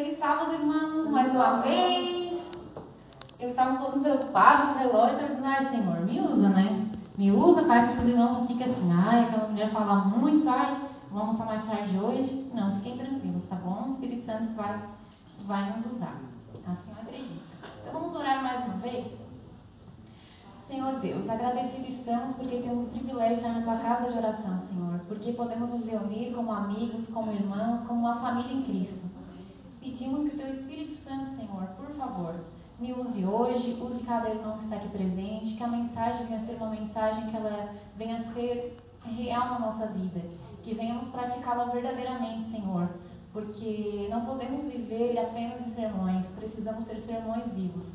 Feliz sábado, irmãos, mais uma vez. Eu estava um pouco preocupada com o relógio, estava dizendo, ai, Senhor, me usa, né? Me usa, faz que os irmãos não fiquem assim, ai, aquela mulher fala muito, ai, vamos almoçar mais tarde hoje. Não, fiquem tranquilos, tá bom? O Espírito Santo vai, vai nos usar. Assim eu acredito. Então vamos orar mais uma vez? Senhor Deus, agradecidos estamos porque temos o privilégio de estar na tua casa de oração, Senhor, porque podemos nos reunir como amigos, como irmãos, como uma família em Cristo. Pedimos que teu Espírito Santo, Senhor, por favor, me use hoje, use cada irmão que está aqui presente, que a mensagem venha ser uma mensagem que ela venha ser real na nossa vida, que venhamos praticá-la verdadeiramente, Senhor, porque não podemos viver apenas em sermões, precisamos ser sermões vivos.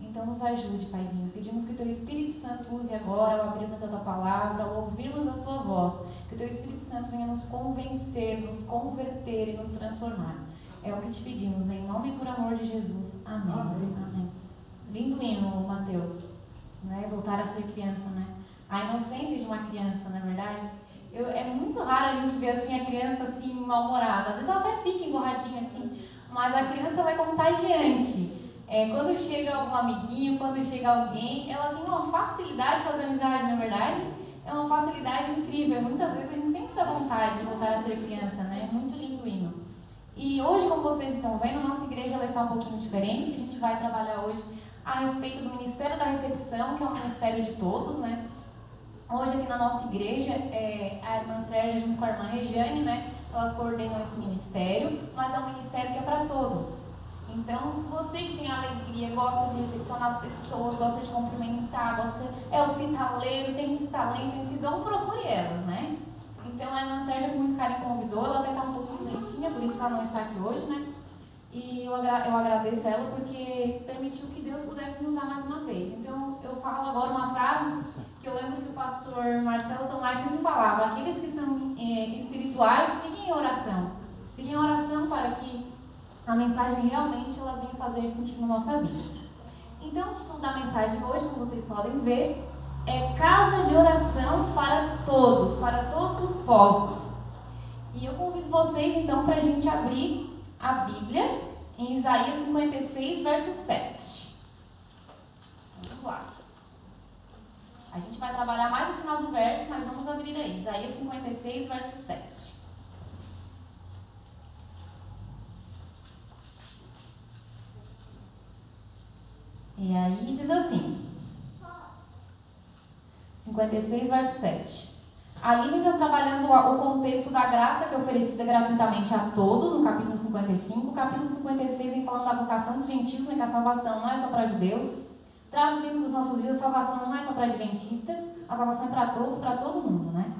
Então nos ajude, Paizinho. Pedimos que o Teu Espírito Santo use agora ao abrirmos a Tua palavra, ao ouvirmos a Sua voz. Que o Teu Espírito Santo venha nos convencer, nos converter e nos transformar. É o que te pedimos, em nome e por amor de Jesus. Amém. Amém. Amém. Lindo hino, Mateus. Né? Voltar a ser criança, né? A inocência de uma criança, na é verdade. Eu, é muito raro a gente ver assim a criança assim mal-humorada. Às vezes ela até fica emborradinha assim, mas a criança ela é contagiante. É, quando chega algum amiguinho, quando chega alguém, ela tem uma facilidade de fazer amizade, na é verdade. É uma facilidade incrível. Muitas vezes a gente tem muita vontade de voltar a ser criança, né? Muito lindo o hino. E hoje, como vocês estão vendo, nossa igreja está um pouquinho diferente. A gente vai trabalhar hoje a respeito do Ministério da Recepção, que é um ministério de todos, né? Hoje aqui na nossa igreja, é, a irmã Sérgia junto com a irmã Regiane, né? Elas coordenam esse ministério, mas é um ministério que é para todos. Então, você que tem alegria, gosta de recepcionar as pessoas, gosta de cumprimentar, gosta, é hospitaleiro, tem esse talento, esse dom, procure elas, né? Então, a irmã Sérgia, com muito carinho, convidou, ela até está um pouquinho lentinha, por isso ela não está aqui hoje, né? E eu, agra eu agradeço ela porque permitiu que Deus pudesse nos usar mais uma vez. Então, eu falo agora uma frase que eu lembro que o pastor Marcelo Tomás sempre falava: aqueles que são é, espirituais, fiquem em oração. Fiquem em oração para que a mensagem realmente ela vem fazer sentido na nossa vida. Então, o título da mensagem hoje, como vocês podem ver, é Casa de Oração para Todos, para todos os povos. E eu convido vocês então para a gente abrir a Bíblia em Isaías 56, verso 7. Vamos lá. A gente vai trabalhar mais no final do verso, mas vamos abrir aí. Isaías 56, verso 7. E aí diz assim: 56, verso 7. Ali está trabalhando o contexto da graça que é oferecida gratuitamente a todos, no capítulo 55. O capítulo 56 vem falando da vocação dos gentios, né, que a salvação não é só para judeus. Traduzindo nos nossos dias, a salvação não é só para adventistas, a salvação é para todos, para todo mundo, né?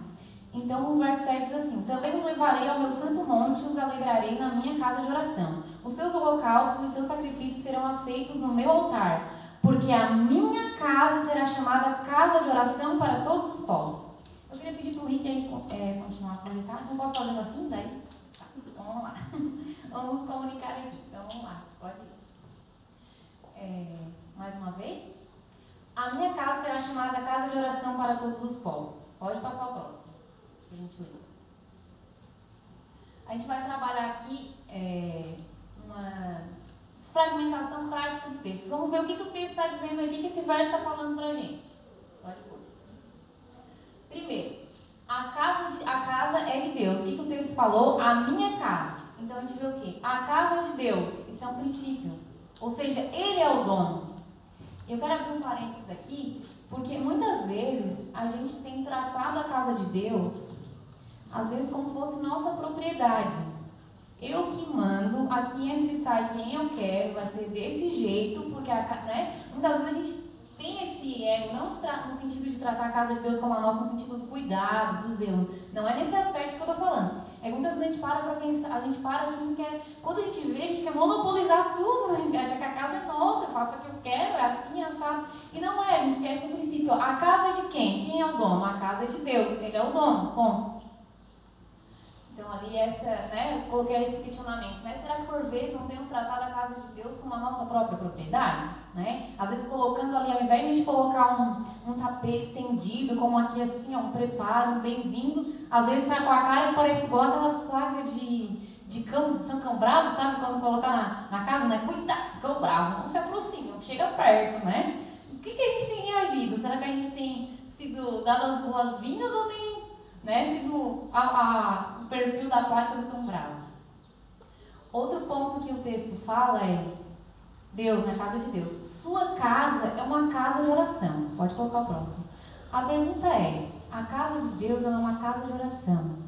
Então o verso 7 diz assim: Também os levarei ao meu santo monte e os alegrarei na minha casa de oração. Os seus holocaustos e os seus sacrifícios serão aceitos no meu altar, porque a minha casa será chamada casa de oração para todos os povos. Eu queria pedir para o Rick aí, é, continuar a aproveitar. Não posso fazer assim? Daí? Tá, então vamos lá. Vamos comunicar aqui. Então vamos lá, pode ir. É, mais uma vez. A minha casa será chamada casa de oração para todos os povos. Pode passar o próximo. A gente vai trabalhar aqui é, uma fragmentação prática do texto. Vamos ver o que, que o texto está dizendo aqui, que esse verso está falando para a gente. Pode pôr. Primeiro, a casa, de, a casa é de Deus. O que, que o texto falou? A minha casa. Então a gente vê o quê? A casa de Deus. Isso é um princípio. Ou seja, Ele é o dono. Eu quero abrir um parênteses aqui, porque muitas vezes a gente tem tratado a casa de Deus, às vezes como se fosse nossa propriedade. Eu que mando, aqui entra e sai quem eu quero, vai ser desse jeito, porque a, né, muitas vezes a gente tem esse ego, não no sentido de tratar a casa de Deus como a nossa, no sentido do cuidado, do zelo. Não é nesse aspecto que eu estou falando. É muitas vezes a gente para para pensar, a gente para assim, quer, quando a gente vê, a gente quer monopolizar tudo, né? A gente acha que a casa é nossa, eu faço o que eu quero, é assim, assado. E não é, a gente esquece o princípio. A casa é de quem? Quem é o dono? A casa é de Deus, ele é o dono, ponto. Então ali essa, né, eu coloquei esse questionamento, né? Será que por vezes não temos tratado a casa de Deus como a nossa própria propriedade? Né? Às vezes colocando ali, ao invés de a gente colocar um, um tapete estendido, como aqui assim, ó, um preparo, um bem-vindo, às vezes está com a cara que parece igual aquelas placas de, de de cão, são cão bravo, sabe? Quando colocar na, na casa, né? Cuidado, cão bravo, não se aproxima, não chega perto, né? O que, que a gente tem reagido? Será que a gente tem sido dado as boas-vindas ou tem né, sido a, a, o perfil da placa bravo? Outro ponto que o texto fala é Deus, na casa de Deus. Sua casa é uma casa de oração. Pode colocar o próximo. A pergunta é: a casa de Deus é uma casa de oração?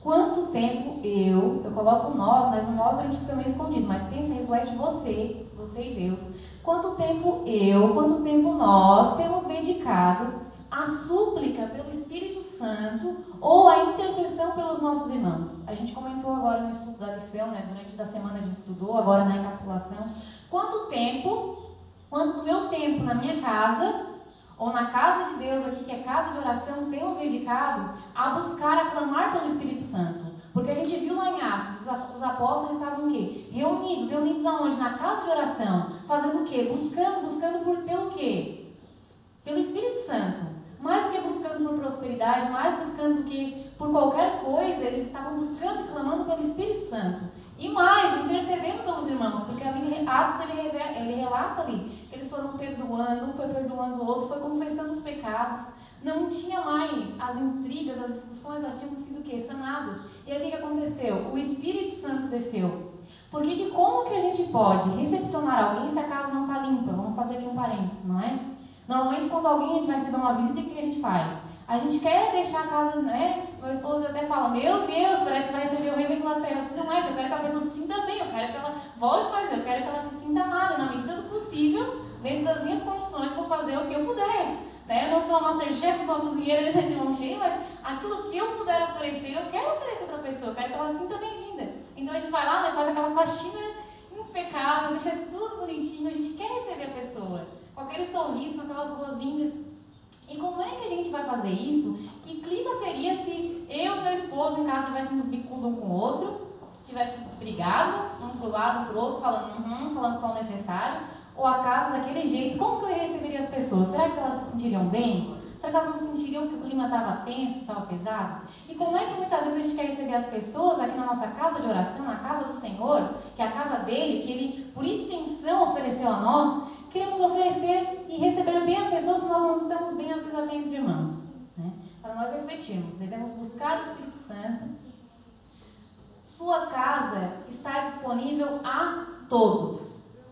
Quanto tempo eu, eu coloco nós, mas o nós a gente fica meio escondido, mas pensa, reflete você, você e Deus. Quanto tempo eu, quanto tempo nós temos dedicado à súplica pelo Espírito Santo ou à intercessão pelos nossos irmãos? A gente comentou agora no estudo da lição, né, durante a semana a gente estudou, agora na encapsulação. Quanto tempo, quanto do meu tempo na minha casa ou na casa de Deus aqui, que é casa de oração, temos dedicado a buscar, a clamar pelo Espírito Santo. Porque a gente viu lá em Atos, os apóstolos estavam o quê? Reunidos, reunidos aonde? Na casa de oração. Fazendo o quê? Buscando, buscando por, pelo quê? Pelo Espírito Santo. Mais do que buscando por prosperidade, mais buscando do que por qualquer coisa, eles estavam buscando e clamando pelo Espírito Santo. E mais, intercedendo pelos irmãos, porque ali Atos ele, ele relata ali que eles foram perdoando, um foi perdoando o outro, foi confessando os pecados. Não tinha mais as intrigas, as discussões, elas tinham sido o quê? Sanadas. E aí o que, que aconteceu? O Espírito Santo desceu. Porque que, como que a gente pode recepcionar alguém se a casa não está limpa? Vamos fazer aqui um parênteses, não é? Normalmente quando alguém vai receber uma visita, o que a gente faz? A gente quer deixar a casa, né? Meu esposo até fala, meu Deus, parece que vai receber o rei da Inglaterra. Assim, não é, eu quero que a pessoa se sinta bem, eu quero que ela volte mais, eu quero que ela se sinta amada. Na medida do possível, dentro das minhas condições, vou fazer o que eu puder. Né? Eu não sou a masterchef, uma cozinheira de mão cheia, mas aquilo que eu puder oferecer, eu quero oferecer para a pessoa, eu quero que ela se sinta bem-vinda. Então a gente vai lá, né, faz aquela faxina impecável, deixa tudo bonitinho, a gente quer receber a pessoa. Com aquele sorriso, com aquelas boas-vindas. E como é que a gente vai fazer isso? Que clima seria se eu e meu esposo em casa tivéssemos bicudo um com o outro, tivéssemos brigado, um pro lado, um pro outro, falando uhum, falando só o necessário, ou a casa daquele jeito? Como que eu receberia as pessoas? Será que elas se sentiriam bem? Será que elas não sentiriam que o clima estava tenso, estava pesado? E como é que muitas vezes a gente quer receber as pessoas aqui na nossa casa de oração, na casa do Senhor, que é a casa dele, que ele, por extensão, ofereceu a nós, queremos oferecer e receber bem as pessoas se nós não estamos bem, às entre irmãos. Né? Para nós refletirmos, devemos buscar o Espírito Santo. Sua casa está disponível a todos.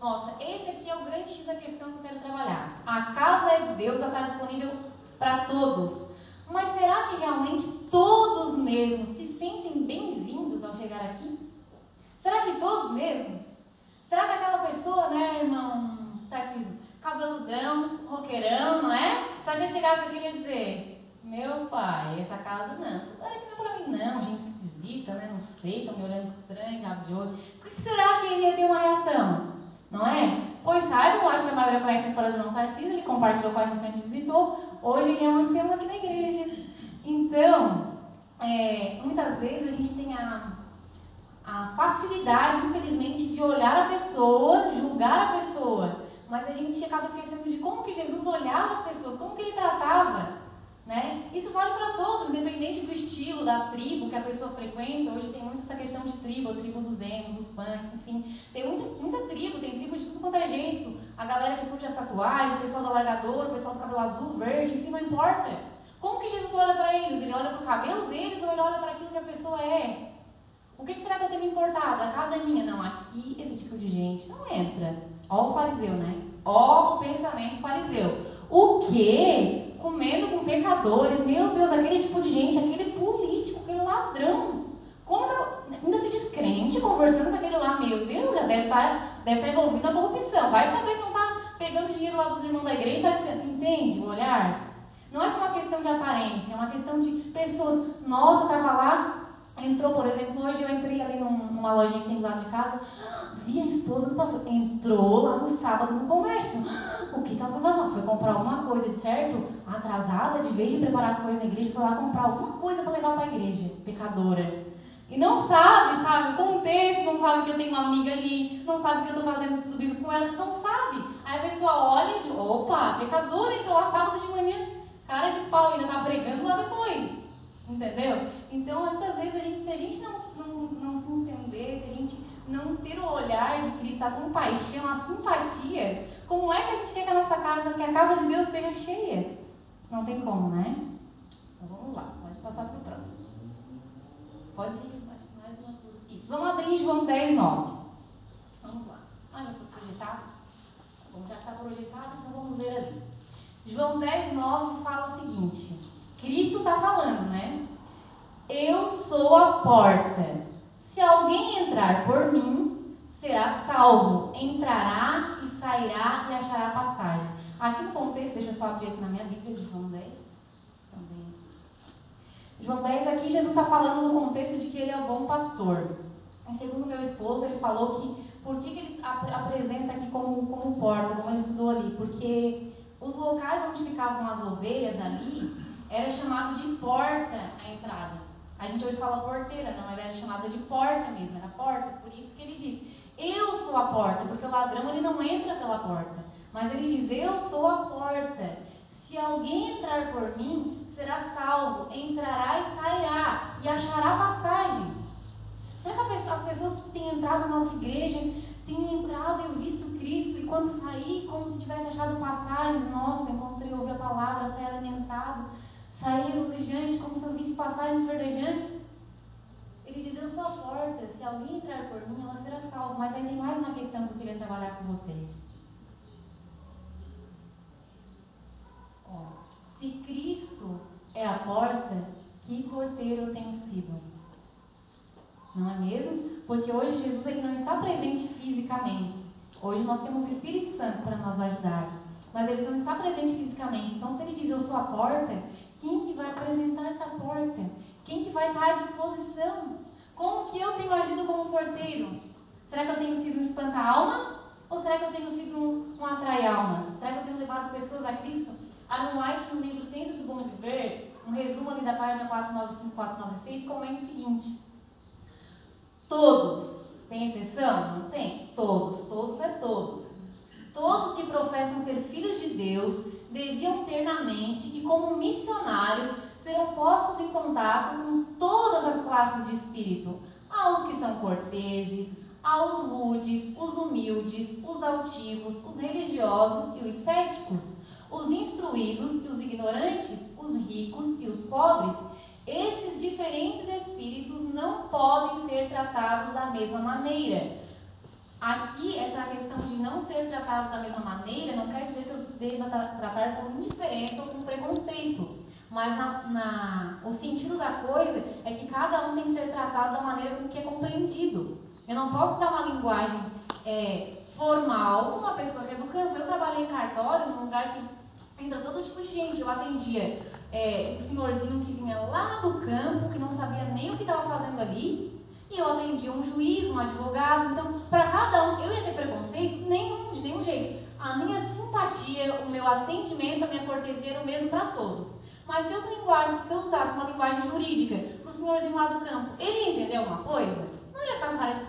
Nossa, esse aqui é o grande X da questão que eu quero trabalhar. A casa é de Deus, ela está disponível para todos. Mas será que realmente todos mesmo se sentem bem-vindos ao chegar aqui? Será que todos mesmo? Será que aquela pessoa, né, irmão Tarcísio, cabeludão, roqueirão, não é? Será que chegasse aqui e dizer, meu pai, essa casa não, essa aqui não é para mim não, gente esquisita, né, não sei, estão me olhando estranho, diabo de olho. Que será que ele ia ter uma reação? Não é? Pois saibam, acho que a maioria conhece a história do irmão Tarcísio, ele compartilhou com a gente quando a gente visitou, hoje ele é um ancião aqui na igreja. Então, é, muitas vezes a gente tem a, a facilidade, infelizmente, de olhar a pessoa, julgar a pessoa, mas a gente acaba esquecendo de como que Jesus olhava as pessoas, como que ele tratava. Né? Isso vale para todos, independente do estilo, da tribo que a pessoa frequenta. Hoje tem muito essa questão de tribo, a tribo dos emos, dos punks, enfim. Tem muita, muita tribo, tem tribo de tudo quanto é jeito. A galera que curte as tatuagens, o pessoal do alargador, o pessoal do cabelo azul, verde, enfim, não importa. Como que Jesus olha para eles? Ele olha para o cabelo deles ou ele olha para aquilo que a pessoa é? O que, será que eu tenho importado? A casa é minha? Não, aqui esse tipo de gente não entra. Ó o fariseu, né? Ó o pensamento fariseu. O que? Comendo com pecadores. Meu Deus, aquele tipo de gente, aquele político, aquele ladrão. Como ainda se diz crente conversando com aquele lá, meu Deus, já deve estar, tá, deve estar tá envolvido na corrupção. Vai saber se não está pegando dinheiro lá dos irmãos da igreja, entende o olhar? Não é uma questão de aparência, é uma questão de pessoas. Nossa, estava lá, entrou, por exemplo, hoje eu entrei ali numa lojinha tem do lado de casa, vi a esposa do pastor, entrou lá no sábado no comércio. O que estava fazendo? Foi comprar alguma coisa, de certo? Atrasada, de vez de preparar as coisas na igreja, foi lá comprar alguma coisa para levar para a igreja, pecadora. E não sabe, sabe, o contexto, não sabe que eu tenho uma amiga ali, não sabe que eu estou fazendo isso bíblico com ela, não sabe. Aí a pessoa olha e diz, opa, pecadora, entrou lá sábado de manhã, cara de pau, ainda está pregando lá depois. Entendeu? Então, muitas vezes, a gente, se a gente não, não, não se entender, desse, a gente não ter o olhar de Cristo, a compaixão, a simpatia, como é que a gente quer que a nossa casa, que a casa de Deus esteja cheia? Não tem como, né? Então vamos lá, pode passar para o próximo. Pode ir, acho mais uma Isso. Vamos abrir João 10, 9. Vamos lá. Ah, já foi projetado? Bom, já está projetado, então vamos ver ali. João 10, 9 fala o seguinte: Cristo está falando, né? Eu sou a porta. Se alguém entrar por mim, será salvo. Entrará e sairá e achará passagem. Aqui no contexto, deixa eu só abrir aqui na minha Bíblia de João 10. Também. João 10 aqui, Jesus está falando no contexto de que ele é o bom pastor. E segundo meu esposo, ele falou que por que, que ele ap apresenta aqui como, como porta, como ele estudou ali? Porque os locais onde ficavam as ovelhas ali era chamado de porta a entrada. A gente hoje fala porteira, não, ela era chamada de porta mesmo, era porta. Por isso que ele diz, eu sou a porta, porque o ladrão ele não entra pela porta. Mas ele diz, eu sou a porta. Se alguém entrar por mim, será salvo, entrará e sairá, e achará passagem. Não é que as pessoas que têm entrado na nossa igreja têm entrado e visto Cristo, e quando sair, como se tivesse achado passagem, nossa, encontrei, ouvi a palavra, saí alimentado saía regozijante, como se eu visse passagens verdejantes. Ele diz, eu sou a porta, se alguém entrar por mim, ela será salva. Mas aí tem mais uma questão que eu queria trabalhar com vocês. Ó, se Cristo é a porta, que porteiro eu tenho sido? Não é mesmo? Porque hoje Jesus ele não está presente fisicamente. Hoje nós temos o Espírito Santo para nos ajudar. Mas ele não está presente fisicamente. Então, se ele diz eu sou a porta, quem que vai apresentar essa porta? Quem que vai estar à disposição? Como que eu tenho agido como porteiro? Será que eu tenho sido um espanta-alma? Ou será que eu tenho sido um, um atrai-almas? Será que eu tenho levado pessoas a Cristo? Aaron White, no livro Centro do Bom Viver, um resumo ali da página 495 496, comenta o seguinte: Todos, tem exceção? Não tem. Todos, todos é todos. Todos que professam ser filhos de Deus deviam ter na mente que, como missionários, serão postos em contato com todas as classes de espírito, aos que são corteses, aos rudes, os humildes, os altivos, os religiosos e os céticos, os instruídos e os ignorantes, os ricos e os pobres. Esses diferentes espíritos não podem ser tratados da mesma maneira Aqui, essa questão de não ser tratado da mesma maneira não quer dizer que eu deva tratar com indiferença ou com preconceito. Mas na, na, o sentido da coisa é que cada um tem que ser tratado da maneira com que é compreendido. Eu não posso dar uma linguagem é, formal uma pessoa que é do campo. Eu trabalhei em cartório, num lugar que entra todo tipo de gente. Eu atendia é, um senhorzinho que vinha lá do campo, que não sabia nem o que estava fazendo ali, eu atendia um juiz, um advogado. Então, para cada um, eu ia ter preconceito? Nenhum, de nenhum jeito. A minha simpatia, o meu atendimento, a minha cortesia era o mesmo para todos. Mas se eu, linguagem, se eu usasse uma linguagem jurídica para o senhorzinho lá do campo, ele ia entender alguma coisa? Não ia ficar cara de.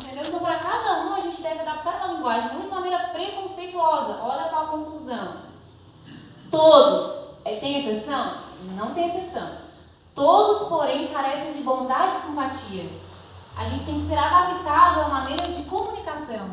Entendeu? Então, para cada um, a gente deve adaptar uma linguagem de maneira preconceituosa. Olha só a conclusão. Todos. Tem exceção? Não tem exceção. Todos, porém, carecem de bondade e simpatia. A gente tem que ser adaptável a maneiras de comunicação.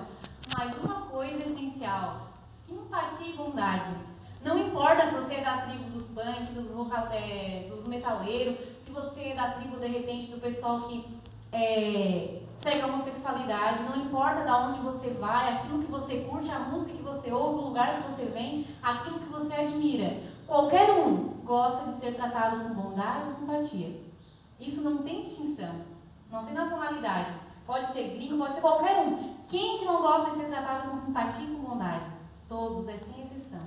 Mas uma coisa essencial: simpatia e bondade. Não importa se você é da tribo dos punk, dos, é, dos metaleiros, se você é da tribo, de repente, do pessoal que é, segue a homossexualidade, não importa de onde você vai, aquilo que você curte, a música que você ouve, o lugar que você vem, aquilo que você admira. Qualquer um gosta de ser tratado com bondade e simpatia. Isso não tem distinção, não tem nacionalidade. Pode ser gringo, pode ser qualquer um. Quem que não gosta de ser tratado com simpatia e com bondade? Todos, é sem exceção.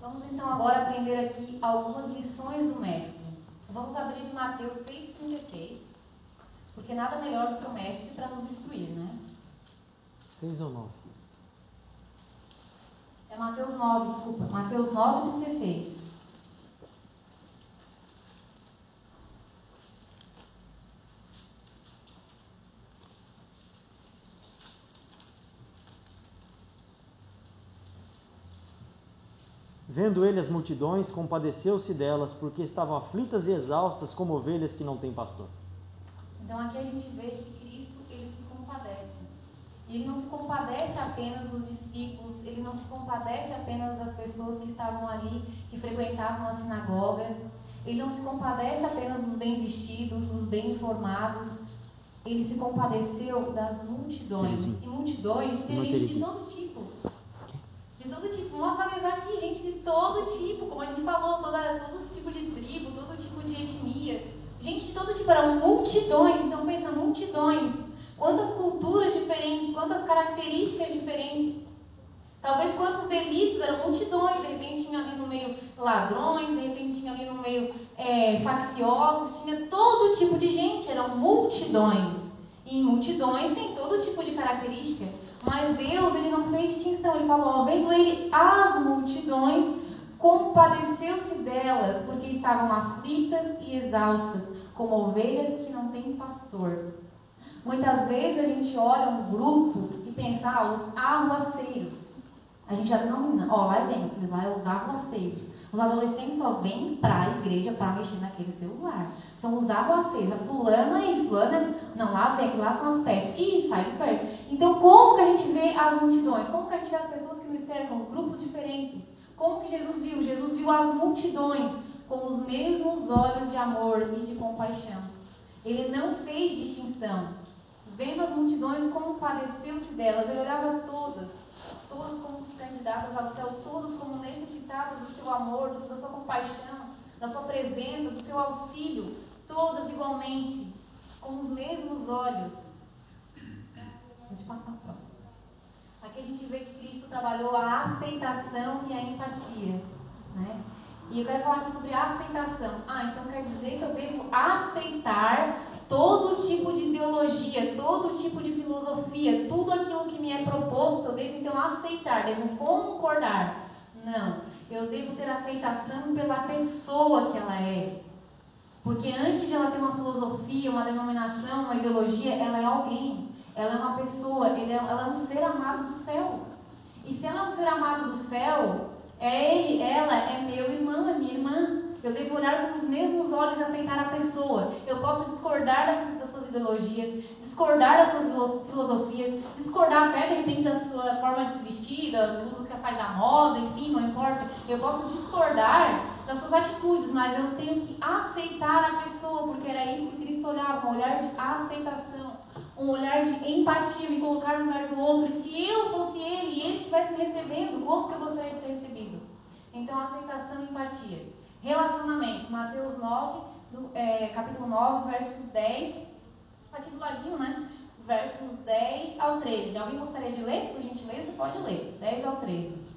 Vamos então agora aprender aqui algumas lições do Mestre. Vamos abrir Mateus 6,36, porque nada melhor do que o Mestre para nos instruir, né? 6 ou 9? É Mateus 9, desculpa. Mateus 9, 36. Vendo ele as multidões, compadeceu-se delas, porque estavam aflitas e exaustas como ovelhas que não têm pastor. Então aqui a gente vê que Cristo ele se compadece. E ele não se compadece apenas dos discípulos, ele não se compadece apenas das pessoas que estavam ali, que frequentavam a sinagoga. Ele não se compadece apenas dos bem vestidos, dos bem informados. Ele se compadeceu das multidões. E multidões tem gente de todo tipo. De todo tipo. Vamos analisar aqui, gente de todo tipo, como a gente falou, toda, todo tipo de tribo, todo tipo de etnia. Gente de todo tipo, eram multidões. Então pensa, multidões. Quantas culturas diferentes, quantas características diferentes. Talvez quantos delitos eram multidões, de repente tinha ali no meio ladrões, de repente tinha ali no meio é, facciosos, tinha todo tipo de gente, eram multidões. E em multidões tem todo tipo de característica. Mas Deus, ele não fez distinção, ele falou, vendo ele as multidões, compadeceu-se delas, porque estavam aflitas e exaustas, como ovelhas que não têm pastor. Muitas vezes a gente olha um grupo e pensa, ah, os arruaceiros. A gente já denomina, ó, lá vem, aqueles lá é os arruaceiros. Os adolescentes só vêm para a igreja para mexer naquele celular. São os arruaceiros. A fulana isso, fulana. Não, lá vem, lá são as pestes. Ih, sai de perto. Então, como que a gente vê as multidões? Como que a gente vê as pessoas que nos cercam, os grupos diferentes? Como que Jesus viu? Jesus viu as multidões com os mesmos olhos de amor e de compaixão. Ele não fez distinção. Vendo as multidões, compadeceu-se delas. Ele olhava todas, todas como candidatas ao céu, todas como necessitadas do seu amor, da sua compaixão, da sua presença, do seu auxílio, todas igualmente, com os mesmos olhos. Pode passar a próxima. Aqui a gente vê que Cristo trabalhou a aceitação e a empatia. Né? E eu quero falar aqui sobre aceitação. Ah, então quer dizer que eu devo aceitar todo tipo de ideologia, todo tipo de filosofia, tudo aquilo que me é proposto, eu devo então aceitar, devo concordar. Não, eu devo ter aceitação pela pessoa que ela é. Porque antes de ela ter uma filosofia, uma denominação, uma ideologia, ela é alguém. Ela é uma pessoa, é, ela é um ser amado do céu. E se ela é um ser amado do céu, é ele, ela é meu irmão, é minha irmã. Eu devo olhar com os mesmos olhos e aceitar a pessoa. Eu posso discordar das, das suas ideologias, discordar das suas filosofias, discordar até de repente da sua forma de se vestir, dos usos que faz da moda, enfim, não importa. Eu posso discordar das suas atitudes, mas eu tenho que aceitar a pessoa, porque era isso que Cristo olhava, um olhar de aceitação, um olhar de empatia, me colocar no lugar do outro. E se eu fosse ele e ele estivesse me recebendo, como que eu gostaria de ser recebido? Então, aceitação e empatia. Relacionamento, Mateus 9, do, é, capítulo 9, versos 10, aqui do ladinho, né? Versos 10 ao 13. Alguém gostaria de ler? Por gentileza, pode ler. 10 ao 13.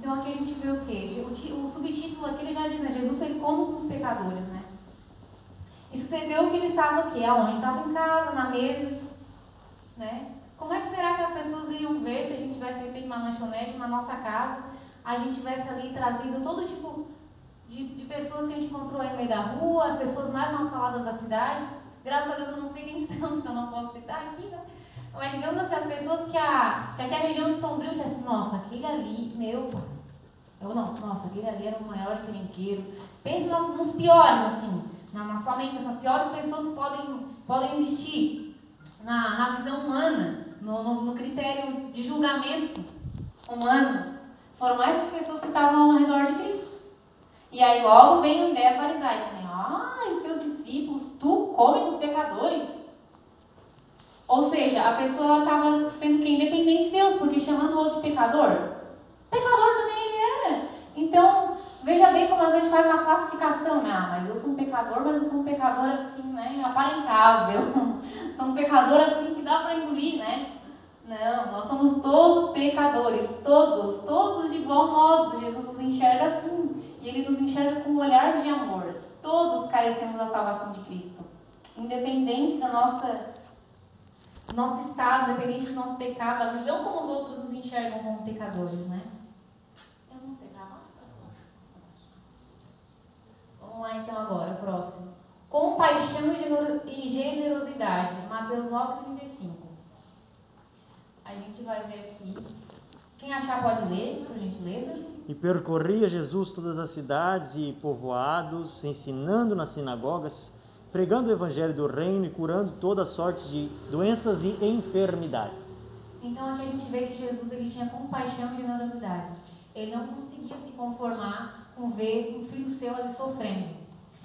Então aqui a gente vê o quê? O, o subtítulo aqui ele já diz, né? Jesus foi como com os pecadores, né? E sucedeu que ele estava aqui, aonde? Estava em casa, na mesa, né? Como é que será que as pessoas iriam ver se a gente tivesse feito uma lanchonete na nossa casa, a gente tivesse ali trazido todo tipo de, de pessoas que a gente encontrou aí no meio da rua, as pessoas mais mal faladas da cidade. Graças a Deus eu não sei quem são, então não posso citar aqui, né? Mas digamos assim, as pessoas que, a, que aquela região de Sombrio dissem, nossa, aquele ali, meu, eu não, nossa, aquele ali era o maior encrenqueiro. Pense nos, piores, assim, na, na sua mente, essas piores pessoas que podem, podem existir na, na visão humana, no, no, no critério de julgamento humano. Foram essas pessoas que estavam ao redor de Cristo. E aí logo vem a ideia farisaica, né? Ah, os seus discípulos, tu come com os pecadores. Ou seja, a pessoa estava sendo que independente de Deus, porque chamando o outro de pecador, Veja bem como a gente faz uma classificação, né? Ah, mas eu sou um pecador, mas eu sou um pecador assim, né? Aparentável. sou um pecador assim que dá para engolir, né? Não, nós somos todos pecadores, todos, todos de bom modo. Jesus nos enxerga assim. E ele nos enxerga com um olhar de amor. Todos carecemos da salvação de Cristo. Independente da nossa nosso estado, independente do nosso pecado, a visão como os outros nos enxergam como pecadores, né? Eu não sei pra lá. Vamos lá então agora, próximo. Compaixão e generosidade. Mateus 9, 35. A gente vai ver aqui. Quem achar pode ler, por gentileza. E percorria Jesus todas as cidades e povoados, ensinando nas sinagogas, pregando o evangelho do reino e curando toda sorte de doenças e enfermidades. Então aqui a gente vê que Jesus ele tinha compaixão e generosidade. Ele não conseguia se conformar com ver um filho seu ali sofrendo.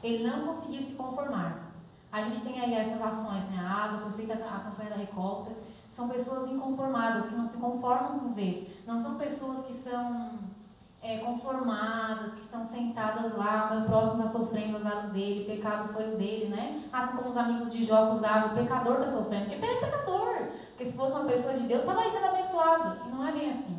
Ele não conseguia se conformar. A gente tem aí essas ações, né? A água feita a campanha da recolta. São pessoas inconformadas, que não se conformam com ver. Não são pessoas que são é, conformadas, que estão sentadas lá, meu próximo está sofrendo, azar dele, o pecado foi o dele, né? Assim como os amigos de Jó o pecador está sofrendo, porque ele é pecador. Porque se fosse uma pessoa de Deus, estava aí sendo abençoado. E não é bem assim.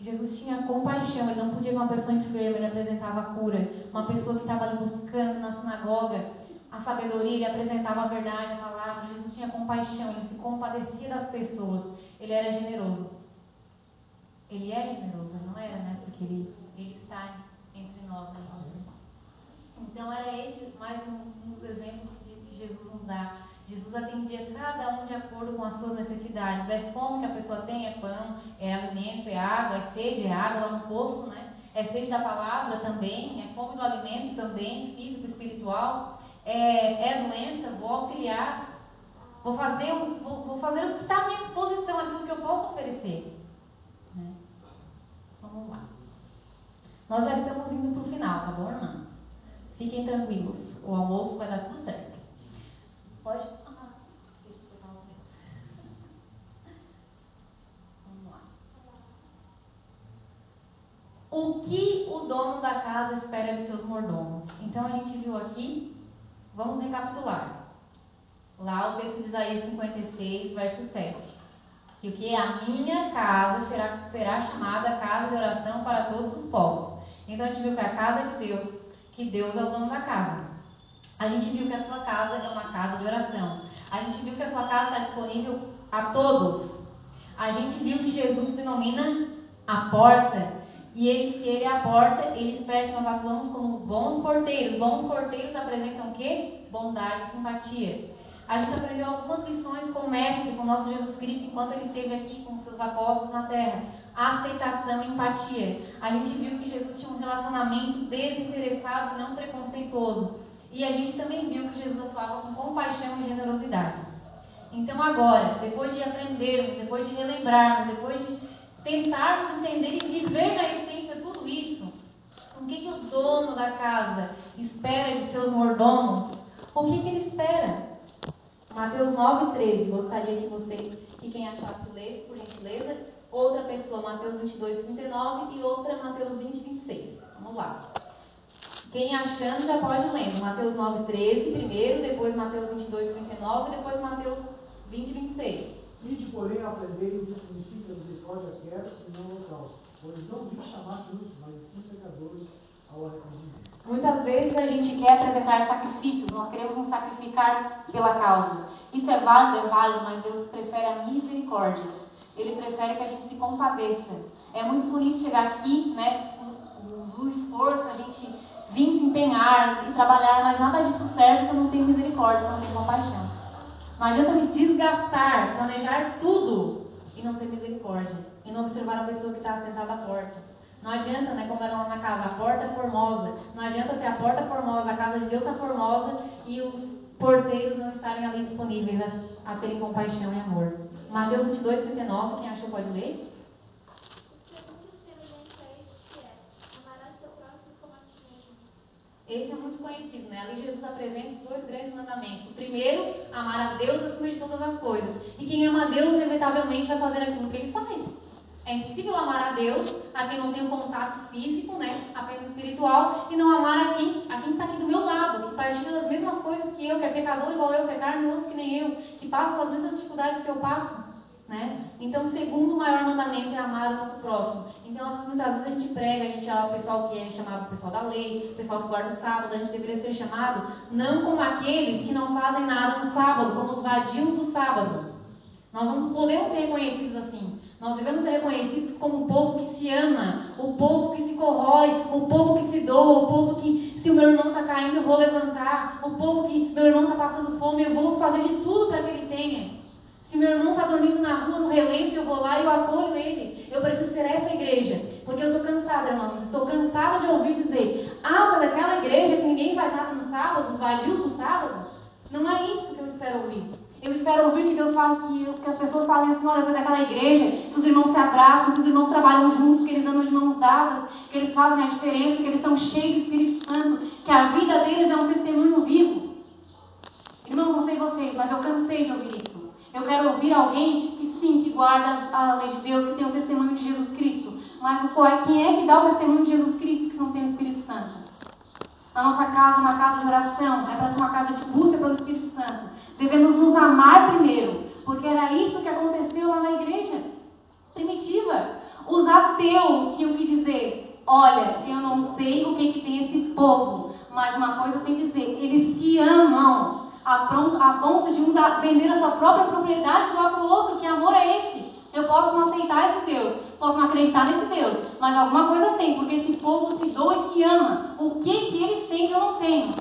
Jesus tinha compaixão, ele não podia ver uma pessoa enferma, ele apresentava a cura. Uma pessoa que estava ali buscando na sinagoga a sabedoria, ele apresentava a verdade, a palavra. Jesus tinha compaixão, ele se compadecia das pessoas. Ele era generoso. Ele é generoso, não era, né? Porque ele, está entre nós. Né? Então, era esse mais um, dos exemplos que Jesus nos dá. Jesus atendia cada um de acordo com as suas necessidades. É fome que a pessoa tem, é pão, é alimento, é água, é sede, é água lá no poço, né? É sede da palavra também, é fome do alimento também, físico, espiritual. É, é doença, vou auxiliar. Vou fazer, vou, vou fazer o que está à minha disposição, aquilo que eu posso oferecer. Vamos lá. Nós já estamos indo para o final, tá bom, irmãs? Fiquem tranquilos. O almoço vai dar tudo certo. Pode? O que o dono da casa espera de seus mordomos? Então a gente viu aqui, vamos recapitular. Lá o texto de Isaías 56, verso 7 que o que a minha casa será, será chamada casa de oração para todos os povos. Então a gente viu que a casa de Deus, que Deus é o dono da casa. A gente viu que a sua casa é uma casa de oração. A gente viu que a sua casa está disponível a todos. A gente viu que Jesus denomina a porta. E ele, se ele é a porta, ele espera que nós atuamos como bons porteiros. Bons porteiros apresentam o quê? Bondade e simpatia. A gente aprendeu algumas lições com o Mestre, com o nosso Jesus Cristo, enquanto ele esteve aqui com seus apóstolos na terra. Aceitação e empatia. A gente viu que Jesus tinha um relacionamento desinteressado e não preconceituoso. E a gente também viu que Jesus falava com compaixão e generosidade. Então agora, depois de aprendermos, depois de relembrarmos, depois de tentarmos entender e viver na essência tudo isso, o que, que o dono da casa espera de seus mordomos? O que, que ele espera? Mateus 9, 13. Gostaria que você, que quem achasse lesse, por gentileza. Outra pessoa, Mateus 22, 39 e outra, Mateus 20, 26. Vamos lá. Quem achando já pode ler. Mateus 9, 13 primeiro, depois Mateus 22, 39 e depois Mateus 20, 26. Ide, porém, aprendei o que significa misericórdia quieta e não holocausto, pois não vim chamar justos, mas sim pecadores ao arrependimento. Muitas vezes a gente quer apresentar sacrifícios, nós queremos nos sacrificar pela causa. Isso é válido, é válido, mas Deus prefere a misericórdia. Ele prefere que a gente se compadeça. É muito bonito chegar aqui, né, o esforço, a gente vir se empenhar e trabalhar, mas nada disso serve se eu não tenho misericórdia, se eu não tenho compaixão. Não adianta me desgastar, planejar tudo e não ter misericórdia. E não observar a pessoa que está sentada à porta. Não adianta, né, como era lá na casa, a porta formosa. Não adianta ter a porta formosa, a casa de Deus está formosa e os porteiros não estarem ali disponíveis a, a terem compaixão e amor. Mateus 22, 39, quem achou pode ler? Esse é muito conhecido, né? Ali Jesus apresenta os dois grandes mandamentos. O primeiro, amar a Deus acima de todas as coisas. E quem ama a Deus, inevitavelmente, vai fazer aquilo que ele faz. É impossível amar a Deus, a quem não tem um contato físico, né, apenas espiritual, e não amar a quem a quem está aqui do meu lado, que partilha das mesmas coisas que eu, que é pecador igual eu, que é carne que nem eu, que passa pelas mesmas dificuldades que eu passo. Né? Então, o segundo maior mandamento é amar o nosso próximo. Então, muitas vezes a gente prega, a gente é o pessoal que é chamado pessoal da lei, o pessoal que guarda o sábado, a gente deveria ser chamado não como aqueles que não fazem nada no sábado, como os vadios do sábado. Nós não podemos ser reconhecidos assim. Nós devemos ser reconhecidos como o povo que se ama, o povo que se corrói, o povo que se doa, o povo que, se o meu irmão está caindo, eu vou levantar, o povo que meu irmão está passando fome, eu vou fazer de tudo para que ele tenha. Se meu irmão está dormindo na rua, no relento, eu vou lá e eu acolho ele. Eu preciso ser essa igreja. Porque eu estou cansada, irmãos. Estou cansada de ouvir dizer: Ah, mas aquela igreja que ninguém faz nada no sábado, os vadios no sábado. Não é isso que eu espero ouvir. Eu espero ouvir que Deus fala que, que as pessoas falem assim, olha, é daquela igreja, que os irmãos se abraçam, que os irmãos trabalham juntos, que eles andam de mãos dadas, que eles fazem a diferença, que eles estão cheios do Espírito Santo, que a vida deles é um testemunho vivo. Irmãos, não sei vocês, mas eu cansei de ouvir isso. Eu quero ouvir alguém que sim, que guarda a lei de Deus, que tem o testemunho de Jesus Cristo. Mas quem é que dá o testemunho de Jesus Cristo que não tem o Espírito Santo? A nossa casa é uma casa de oração, é para ser uma casa de busca pelo Espírito Santo. Devemos nos amar primeiro, porque era isso que aconteceu lá na igreja primitiva. Os ateus tinham que dizer: Olha, eu não sei o que, que tem esse povo, mas uma coisa eu sei dizer: eles se amam a, a ponto de um vender a sua própria propriedade para o outro. Que amor é esse? Eu posso não aceitar esse Deus, posso não acreditar nesse Deus, mas alguma coisa tem, porque esse povo se doa e se ama. O que, que eles têm que eu não tenho?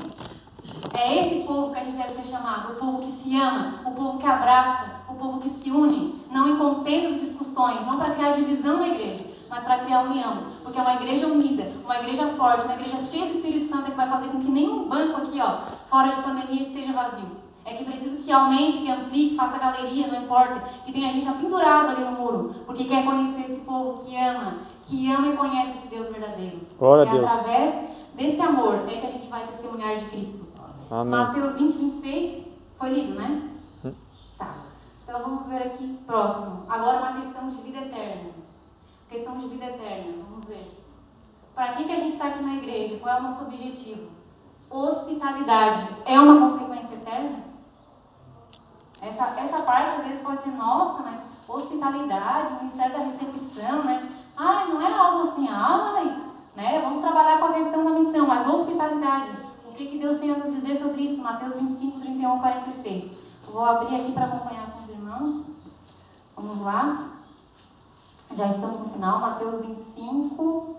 É esse povo que a gente deve ser chamado, o povo que se ama, o povo que abraça, o povo que se une, não em contendas discussões, não para criar divisão na igreja, mas para criar união. Porque é uma igreja unida, uma igreja forte, uma igreja cheia do Espírito Santo que vai fazer com que nenhum banco aqui, ó, fora de pandemia, esteja vazio. É que preciso que aumente, que amplie, que faça galeria, não importa. Que tenha gente pendurada ali no muro. Porque quer conhecer esse povo que ama, que ama e conhece esse Deus verdadeiro. Glória e a Deus. através desse amor é que a gente vai testemunhar de Cristo. Amém. Mateus 20, 26, foi lido, né? Tá. Então vamos ver aqui próximo. Agora uma questão de vida eterna. Questão de vida eterna, vamos ver. Para que, que a gente está aqui na igreja? Qual é o nosso objetivo? Hospitalidade é uma consequência eterna? Essa, essa parte às vezes pode ser, nossa, mas hospitalidade, Ministério da Recepção, né? Ah, não é algo assim, mas, né? Vamos trabalhar com a questão da missão, mas hospitalidade. O que, que Deus tem a nos dizer sobre isso? Mateus 25, 31, 46. vou abrir aqui para acompanhar com os irmãos. Vamos lá. Já estamos no final. Mateus 25,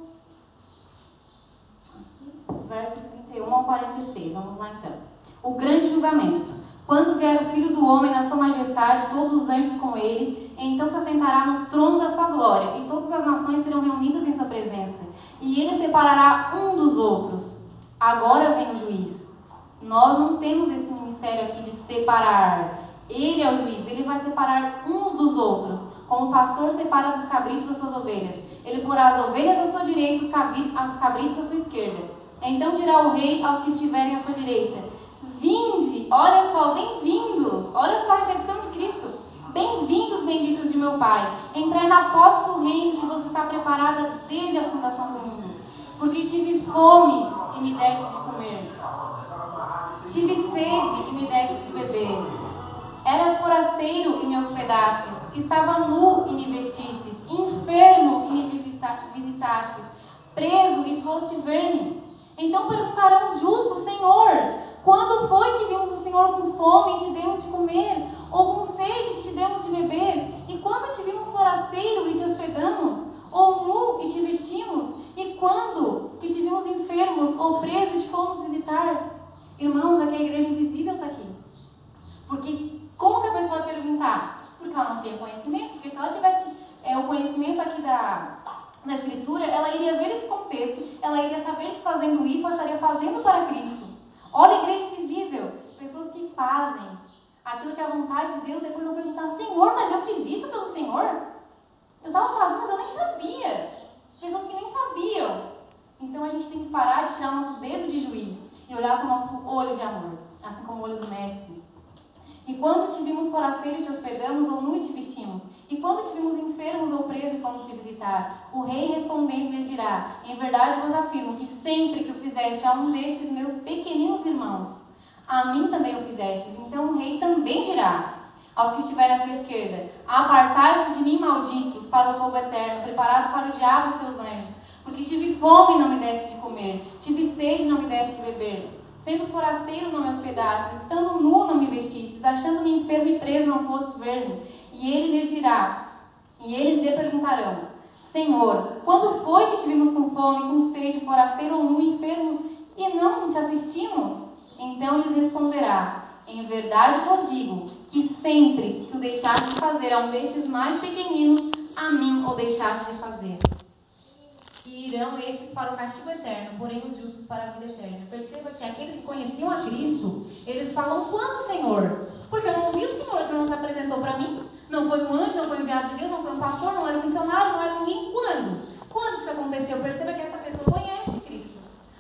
versos 31 ao 46. Vamos lá então. O grande julgamento. Quando vier o Filho do Homem na sua majestade, todos os anjos com ele, então se assentará no trono da sua glória, e todas as nações serão reunidas em sua presença. E ele separará um dos outros Agora vem o juiz. Nós não temos esse ministério aqui de separar. Ele é o juiz, ele vai separar uns dos outros, como o pastor separa os cabritos das suas ovelhas. Ele porá as ovelhas à sua direita, os cabritos, os cabritos à sua esquerda. Então dirá o rei aos que estiverem à sua direita: Vinde, olha só, bem-vindo, olha só a recepção de Cristo. Bem-vindos, benditos de meu Pai. Entrei na posse do reino que você está preparada desde a fundação do mundo. Porque tive fome e me deste de comer. Tive sede e me deste de beber. Era forasteiro e me hospedastes. Estava nu e me vestistes. Enfermo e me visitastes. Preso e foste ver-me. Então perguntarão os justos, Senhor, quando foi que vimos o Senhor com fome e te demos de comer? Ou com sede e te demos de beber? E quando te vimos forasteiro e te hospedamos? Ou nu e te vestimos? E quando que te vimos enfermos ou presos te fomos visitar? Irmãos, aqui a igreja invisível está aqui. Porque como que a pessoa vai perguntar? Porque ela não tem conhecimento. Porque se ela tivesse é, o conhecimento aqui da, da escritura, ela iria ver esse contexto, ela iria saber que fazendo isso, ela estaria fazendo para Cristo. Olha a igreja invisível. Pessoas que fazem aquilo que é a vontade de Deus, depois vão perguntar, Senhor, mas eu fiz isso pelo Senhor? Eu estava fazendo, mas eu nem sabia. Pessoas que nem sabiam. Então a gente tem que parar de tirar o nosso dedo de juiz e olhar com o nosso olho de amor, assim te hospedamos, ou te vestimos. E quando estivemos enfermos ou presos, fomos te visitar. O rei respondendo lhes dirá: Em verdade vos afirmo que sempre que o fizeste a um destes meus pequeninos irmãos, a mim também o fizeste. Então o rei também dirá aos que estiverem à sua esquerda: Apartai-vos de mim, malditos, para o fogo eterno, preparado para o diabo e seus anjos. Porque tive fome e não me deste de comer, tive sede e não me deste de beber. Sendo forasteiro não me hospedaste, estando nu não me vestistes, achando-me enfermo e preso não foste ver-me. E ele lhes dirá, e eles lhe perguntarão, Senhor, quando foi que estivemos com fome, com sede, forasteiro ou nu, enfermo, e não te assistimos? Então lhes responderá, em verdade vos digo, que sempre que o deixaste de fazer a um destes mais pequeninos, a mim o deixaste de fazer. E irão estes para o castigo eterno, porém os justos para a vida eterna. Perceba que aqueles que conheciam a Cristo, eles falam quando, Senhor? Porque eu não vi o Senhor, o Senhor não se apresentou para mim. Não foi um anjo, não foi enviado de Deus, não foi um pastor, não era um missionário, não era ninguém. Quando? Quando isso aconteceu? Perceba que essa pessoa conhece Cristo.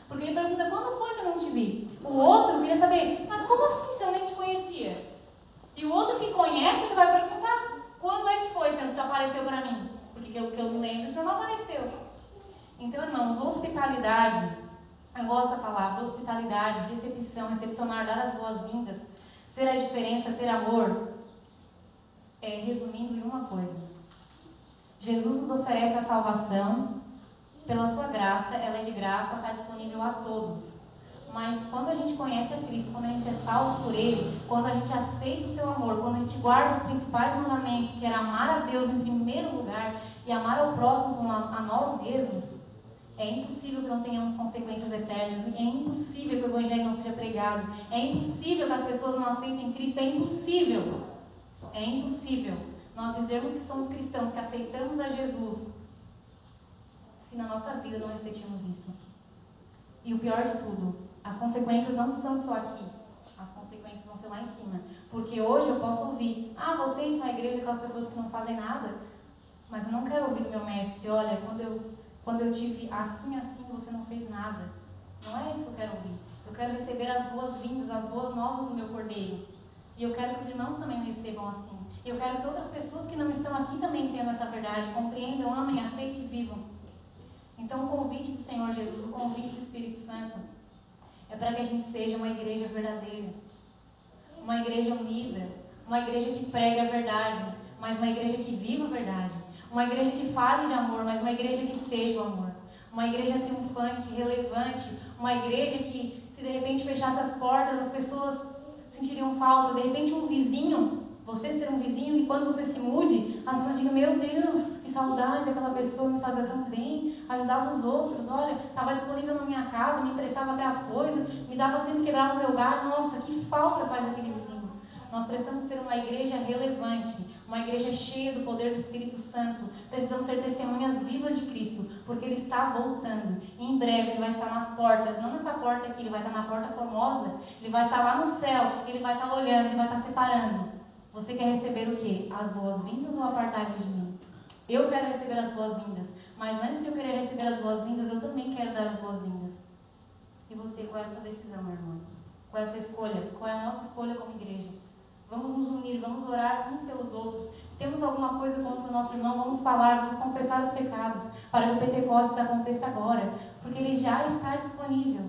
Porque ele pergunta, quando foi que eu não te vi? O outro queria saber, mas como assim se eu nem te conhecia? E o outro que conhece, ele vai perguntar, quando é que foi que você apareceu para mim? Porque o que eu me lembro, o Senhor não apareceu. Então, irmãos, hospitalidade, eu gosto da palavra, hospitalidade, recepção, recepcionar, dar as boas-vindas, ser a diferença, ter amor, é, resumindo em uma coisa. Jesus nos oferece a salvação, pela sua graça, ela é de graça, está disponível a todos. Mas quando a gente conhece a Cristo, quando a gente é salvo por Ele, quando a gente aceita o seu amor, quando a gente guarda os principais mandamentos, que era amar a Deus em primeiro lugar e amar ao próximo como a, a nós mesmos, é impossível que não tenhamos consequências eternas. É impossível que o Evangelho não seja pregado. É impossível que as pessoas não aceitem Cristo. É impossível. É impossível nós dizermos que somos cristãos, que aceitamos a Jesus, se na nossa vida não refletirmos isso. E o pior de tudo, as consequências não são só aqui. As consequências vão ser lá em cima. Porque hoje eu posso ouvir, ah, vocês são a igreja aquelas pessoas que não fazem nada. Mas eu não quero ouvir do meu mestre, olha, quando eu, quando eu tive assim, assim, você não fez nada. Não é isso que eu quero ouvir. Eu quero receber as boas-vindas, as boas novas do meu cordeiro. E eu quero que os irmãos também me recebam assim. E eu quero que outras pessoas que não estão aqui também tenham essa verdade, compreendam, amem, aceitem e vivam. Então, o convite do Senhor Jesus, o convite do Espírito Santo, é para que a gente seja uma igreja verdadeira, uma igreja unida, uma igreja que pregue a verdade, mas uma igreja que viva a verdade, uma igreja que fale de amor, mas uma igreja que seja o amor, uma igreja triunfante, relevante, uma igreja que, se de repente fechasse as portas, as pessoas sentiriam falta. De repente, um vizinho, você ser um vizinho, e quando você se mude, as pessoas digam: Meu Deus, que saudade aquela pessoa me fazia tão bem, ajudava os outros. Olha, estava disponível na minha casa, me emprestava até as coisas, me dava sempre quebrar no meu galho. Nossa, que falta faz aquele vizinho. Nós precisamos ser uma igreja relevante, uma igreja cheia do poder do Espírito Santo. Precisamos ser testemunhas vivas de Cristo, porque Ele está voltando. E em breve Ele vai estar nas portas, não nessa porta aqui, Ele vai estar na porta formosa. Ele vai estar lá no céu, Ele vai estar olhando, Ele vai estar separando. Você quer receber o quê? As boas-vindas ou apartai-vos de mim? Eu quero receber as boas-vindas, mas antes de eu querer receber as boas-vindas, eu também quero dar as boas-vindas. E você, qual é a sua decisão, meu irmão? Qual é a sua escolha? Qual é a nossa escolha como igreja? Vamos nos unir, vamos orar uns pelos outros. Se temos alguma coisa contra o nosso irmão, vamos falar, vamos confessar os pecados, para que o Pentecostes aconteça agora, porque ele já está disponível.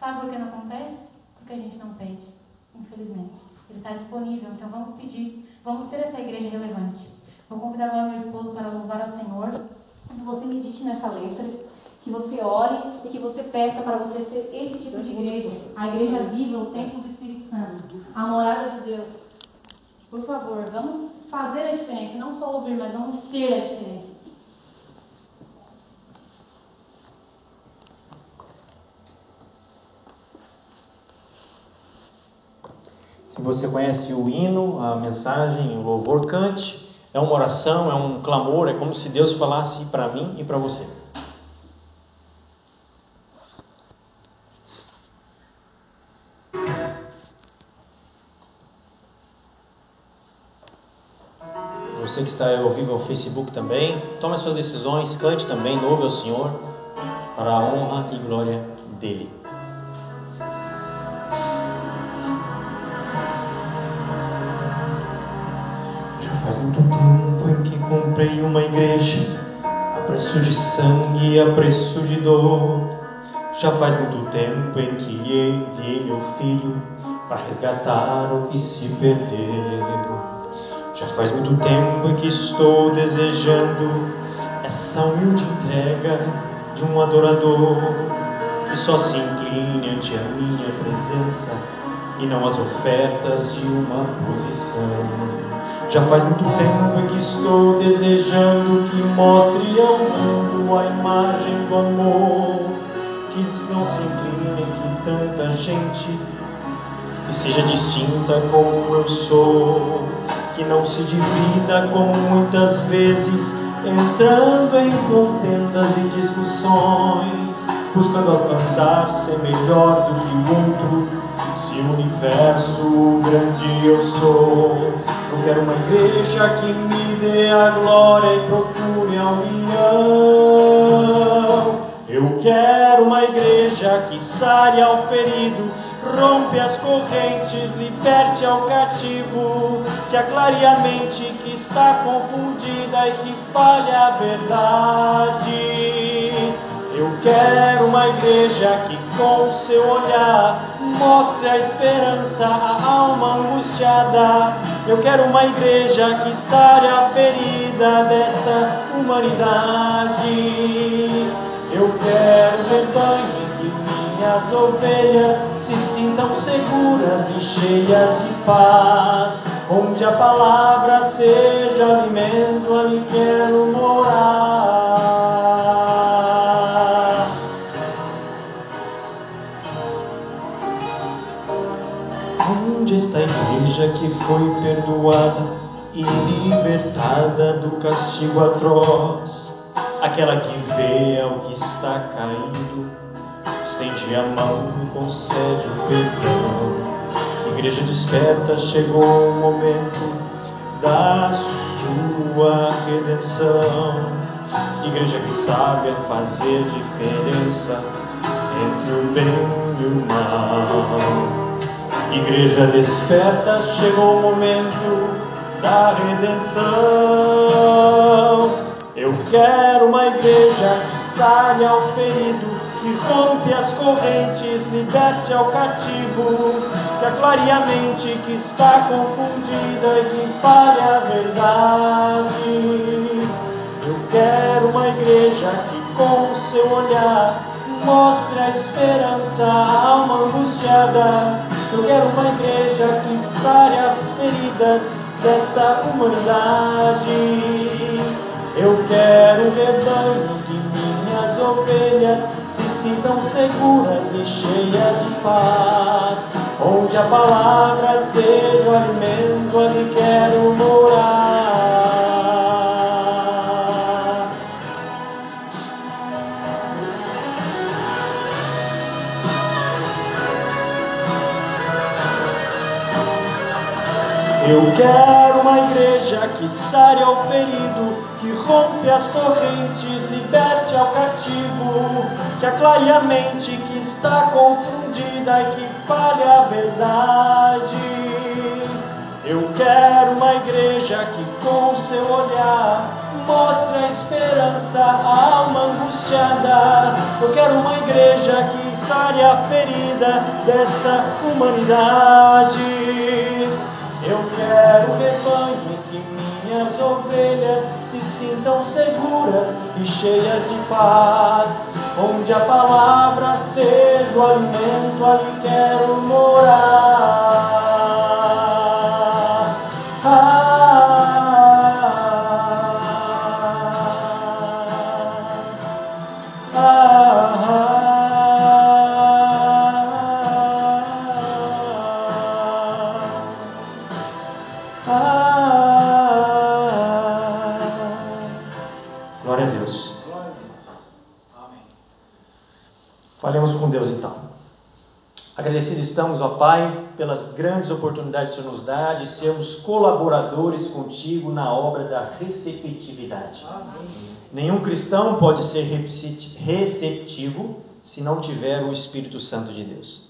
Sabe por que não acontece? Porque a gente não pede, infelizmente. Ele está disponível, então vamos pedir, vamos ser essa igreja relevante. Vou convidar agora meu esposo para louvar ao Senhor, que você medite nessa letra, que você ore e que você peça para você ser esse tipo de igreja, a igreja viva, o templo do Espírito Santo, a morada de Deus. Por favor, vamos fazer a diferença, não só ouvir, mas vamos ser a diferença. Se você conhece o hino, a mensagem, o louvor, cante. É uma oração, é um clamor, é como se Deus falasse para mim e para você. Você que está ao vivo ao Facebook também, tome as suas decisões, cante também, louve ao Senhor, para a honra e glória dEle. Já faz muito tempo que Comprei uma igreja a preço de sangue e a preço de dor. Já faz muito tempo em que enviei meu filho para resgatar o que se perdeu. Já faz muito tempo em que estou desejando essa humilde entrega de um adorador que só se incline ante a minha presença e não as ofertas de uma posição. Já faz muito tempo em que estou desejando que mostre ao mundo a imagem do amor, que não se incline entre tanta gente e seja distinta como eu sou, que não se divida como muitas vezes entrando em contendas e discussões, buscando alcançar ser melhor do que o outro. Se o universo grande eu sou, eu quero uma igreja que me dê a glória e procure a união. Eu quero uma igreja que sare ao ferido, rompe as correntes, liberte ao cativo, que aclare a mente que está confundida e que fale a verdade. Eu quero uma igreja que com seu olhar mostre a esperança à alma angustiada. Eu quero uma igreja que sare a ferida desta humanidade. Eu quero rebanho em que minhas ovelhas se sintam seguras e cheias de paz. Onde a palavra seja alimento, ali quero morar. Onde está a igreja que foi perdoada e libertada do castigo atroz? Aquela que vê ao que está caindo, estende a mão e concede o perdão. Igreja desperta, chegou o momento da sua redenção. Igreja que sabe fazer diferença entre o bem e o mal. Igreja desperta, chegou o momento da redenção. Eu quero uma igreja que saia ao ferido, rompe as correntes, liberte ao cativo, que aclare a mente que está confundida e que fale a verdade. Eu quero uma igreja que com seu olhar mostre a esperança à alma angustiada. Eu quero uma igreja que sare as feridas desta humanidade. Eu quero um rebanho que minhas ovelhas se sintam seguras e cheias de paz. Onde a palavra seja o alimento, ali quero morar. Eu quero uma igreja que sare ao ferido, que rompe as correntes, liberte ao cativo, que aclare a mente que está confundida e que fale a verdade. Eu quero uma igreja que com seu olhar mostre a esperança à alma angustiada. Eu quero uma igreja que sare a ferida desta humanidade. Eu quero um rebanho em que minhas ovelhas se sintam seguras e cheias de paz. Onde a palavra seja o alimento, ali quero morar. Pai, pelas grandes oportunidades que o Senhor nos dá de sermos colaboradores contigo na obra da receptividade. Nenhum cristão pode ser receptivo se não tiver o Espírito Santo de Deus.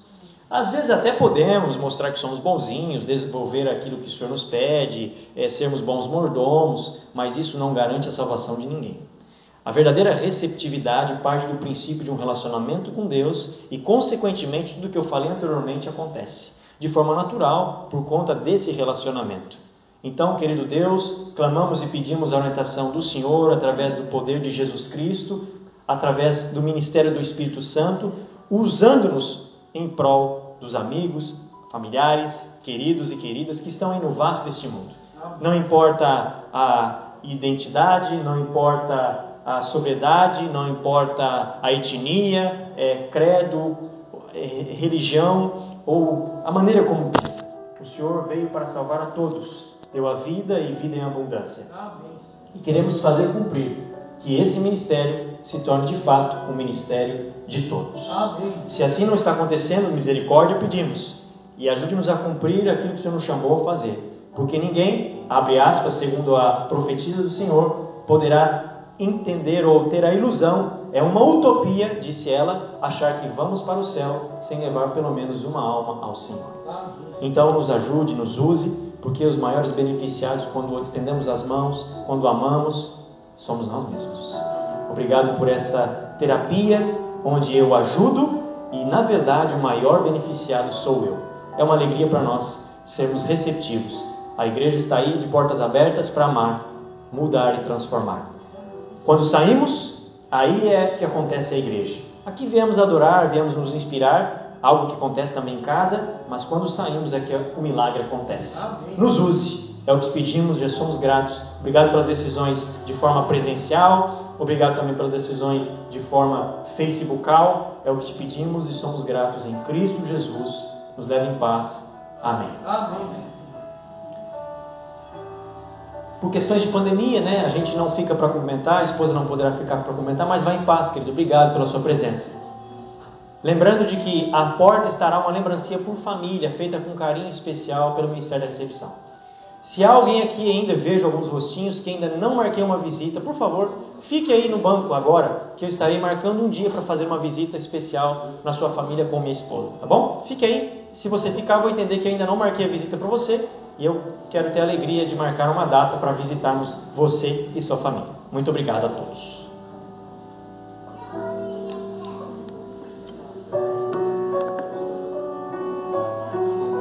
Às vezes até podemos mostrar que somos bonzinhos, desenvolver aquilo que o Senhor nos pede, é, sermos bons mordomos, mas isso não garante a salvação de ninguém. A verdadeira receptividade parte do princípio de um relacionamento com Deus e, consequentemente, tudo que eu falei anteriormente acontece de forma natural por conta desse relacionamento. Então, querido Deus, clamamos e pedimos a orientação do Senhor através do poder de Jesus Cristo, através do ministério do Espírito Santo, usando-nos em prol dos amigos, familiares, queridos e queridas que estão aí no vasto deste mundo. Não importa a identidade, não importa a sobriedade, não importa a etnia, é, credo, é, religião ou a maneira como o Senhor veio para salvar a todos, deu a vida e vida em abundância. E queremos fazer cumprir que esse ministério se torne de fato um ministério de todos. Se assim não está acontecendo, misericórdia pedimos e ajude-nos a cumprir aquilo que o Senhor nos chamou a fazer, porque ninguém, abre aspas, segundo a profetisa do Senhor, poderá entender ou ter a ilusão, é uma utopia, disse ela, achar que vamos para o céu sem levar pelo menos uma alma ao Senhor. Então nos ajude, nos use, porque os maiores beneficiados quando estendemos as mãos, quando amamos, somos nós mesmos. Obrigado por essa terapia onde eu ajudo e na verdade o maior beneficiado sou eu. É uma alegria para nós sermos receptivos. A igreja está aí de portas abertas para amar, mudar e transformar. Quando saímos, aí é que acontece a igreja. Aqui viemos adorar, viemos nos inspirar, algo que acontece também em casa, mas quando saímos é que o milagre acontece. Nos use, é o que te pedimos, já somos gratos. Obrigado pelas decisões de forma presencial, obrigado também pelas decisões de forma facebookal, é o que te pedimos e somos gratos em Cristo Jesus. Nos leve em paz. Amém. Amém. Por questões de pandemia, né? A gente não fica para comentar, a esposa não poderá ficar para comentar, mas vai em paz, querido. Obrigado pela sua presença. Lembrando de que a porta estará uma lembrancinha por família, feita com carinho especial pelo Ministério da Recepção. Se há alguém aqui ainda, vejo alguns rostinhos que ainda não marquei uma visita, por favor, fique aí no banco agora, que eu estarei marcando um dia para fazer uma visita especial na sua família com minha esposa, tá bom? Fique aí. Se você ficar, vou entender que ainda não marquei a visita para você e eu quero ter a alegria de marcar uma data para visitarmos você e sua família. Muito obrigado a todos.